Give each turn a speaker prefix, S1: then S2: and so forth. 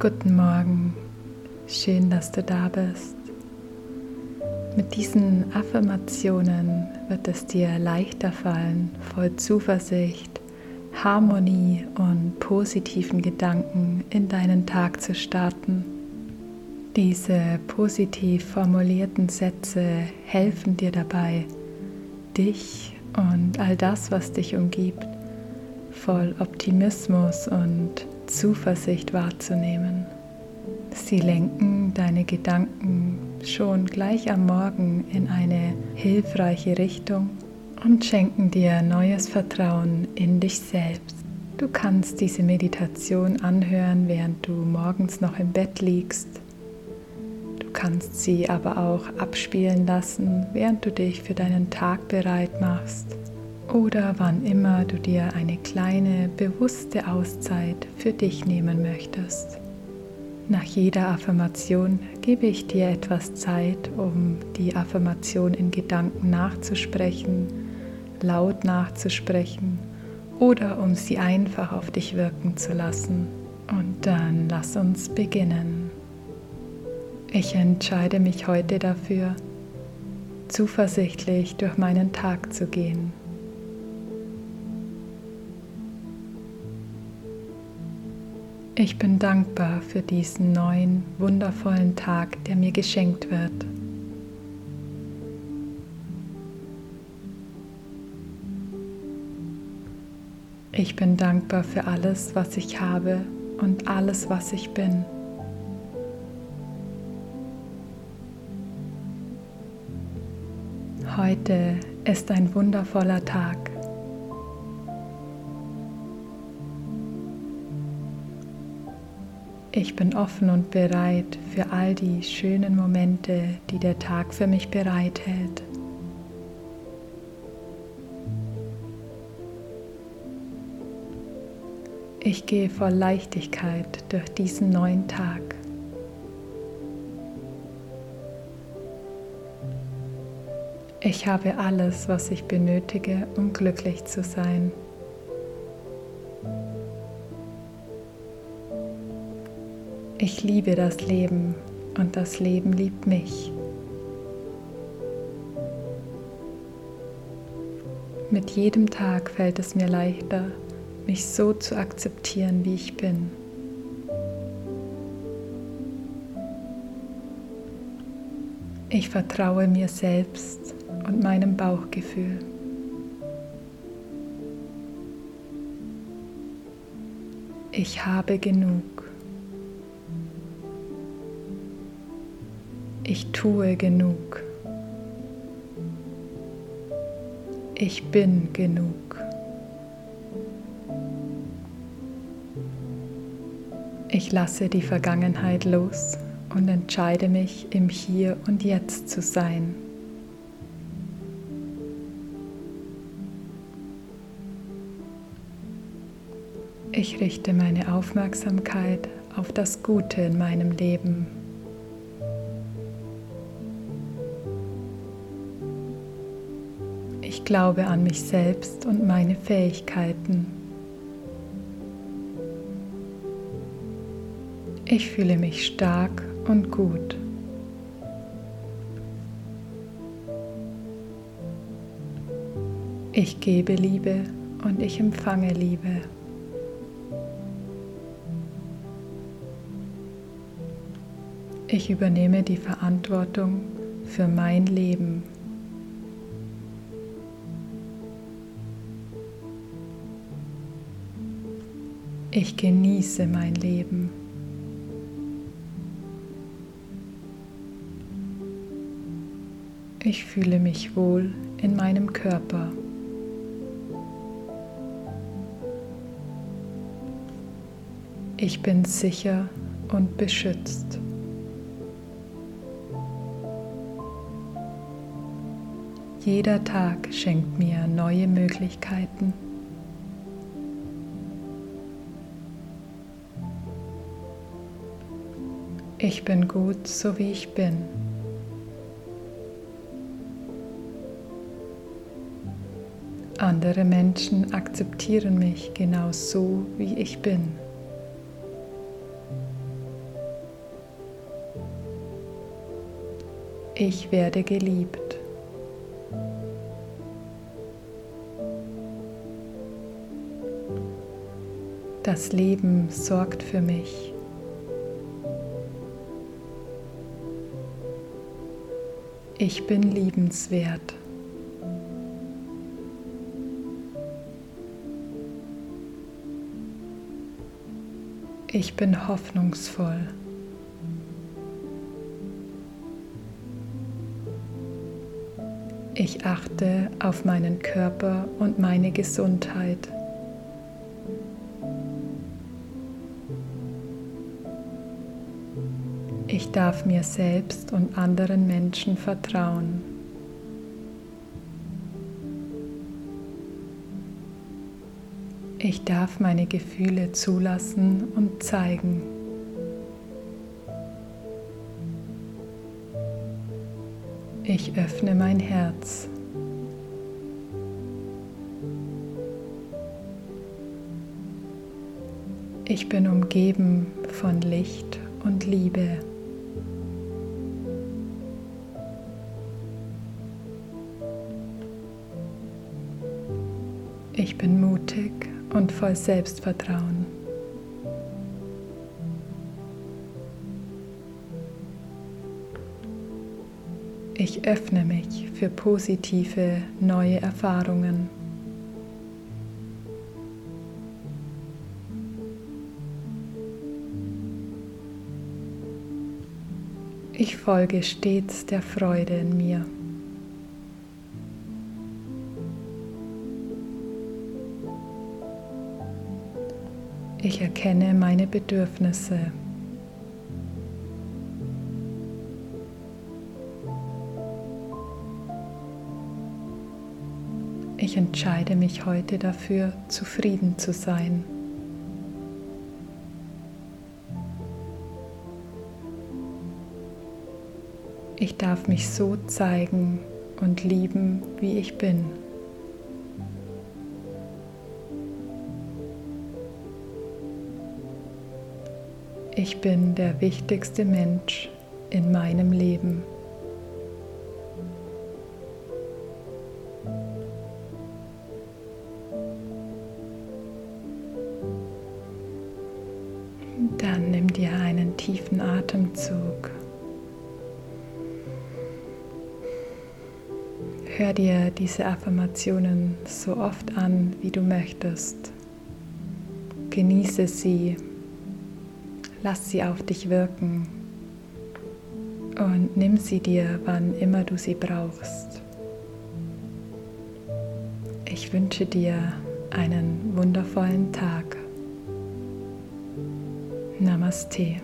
S1: Guten Morgen, schön, dass du da bist. Mit diesen Affirmationen wird es dir leichter fallen, voll Zuversicht, Harmonie und positiven Gedanken in deinen Tag zu starten. Diese positiv formulierten Sätze helfen dir dabei, dich und all das, was dich umgibt, voll Optimismus und Zuversicht wahrzunehmen. Sie lenken deine Gedanken schon gleich am Morgen in eine hilfreiche Richtung und schenken dir neues Vertrauen in dich selbst. Du kannst diese Meditation anhören, während du morgens noch im Bett liegst. Du kannst sie aber auch abspielen lassen, während du dich für deinen Tag bereit machst oder wann immer du dir eine kleine bewusste Auszeit für dich nehmen möchtest. Nach jeder Affirmation gebe ich dir etwas Zeit, um die Affirmation in Gedanken nachzusprechen, laut nachzusprechen oder um sie einfach auf dich wirken zu lassen. Und dann lass uns beginnen. Ich entscheide mich heute dafür, zuversichtlich durch meinen Tag zu gehen. Ich bin dankbar für diesen neuen, wundervollen Tag, der mir geschenkt wird. Ich bin dankbar für alles, was ich habe und alles, was ich bin. Heute ist ein wundervoller Tag. Ich bin offen und bereit für all die schönen Momente, die der Tag für mich bereithält. Ich gehe voll Leichtigkeit durch diesen neuen Tag. Ich habe alles, was ich benötige, um glücklich zu sein. Ich liebe das Leben und das Leben liebt mich. Mit jedem Tag fällt es mir leichter, mich so zu akzeptieren, wie ich bin. Ich vertraue mir selbst und meinem Bauchgefühl. Ich habe genug. Ich tue genug. Ich bin genug. Ich lasse die Vergangenheit los und entscheide mich, im Hier und Jetzt zu sein. Ich richte meine Aufmerksamkeit auf das Gute in meinem Leben. Glaube an mich selbst und meine Fähigkeiten. Ich fühle mich stark und gut. Ich gebe Liebe und ich empfange Liebe. Ich übernehme die Verantwortung für mein Leben. Ich genieße mein Leben. Ich fühle mich wohl in meinem Körper. Ich bin sicher und beschützt. Jeder Tag schenkt mir neue Möglichkeiten. Ich bin gut, so wie ich bin. Andere Menschen akzeptieren mich genau so, wie ich bin. Ich werde geliebt. Das Leben sorgt für mich. Ich bin liebenswert. Ich bin hoffnungsvoll. Ich achte auf meinen Körper und meine Gesundheit. Ich darf mir selbst und anderen Menschen vertrauen. Ich darf meine Gefühle zulassen und zeigen. Ich öffne mein Herz. Ich bin umgeben von Licht und Liebe. Ich bin mutig und voll Selbstvertrauen. Ich öffne mich für positive neue Erfahrungen. Ich folge stets der Freude in mir. Ich erkenne meine Bedürfnisse. Ich entscheide mich heute dafür, zufrieden zu sein. Ich darf mich so zeigen und lieben, wie ich bin. Ich bin der wichtigste Mensch in meinem Leben. Dann nimm dir einen tiefen Atemzug. Hör dir diese Affirmationen so oft an, wie du möchtest. Genieße sie Lass sie auf dich wirken und nimm sie dir, wann immer du sie brauchst. Ich wünsche dir einen wundervollen Tag. Namaste.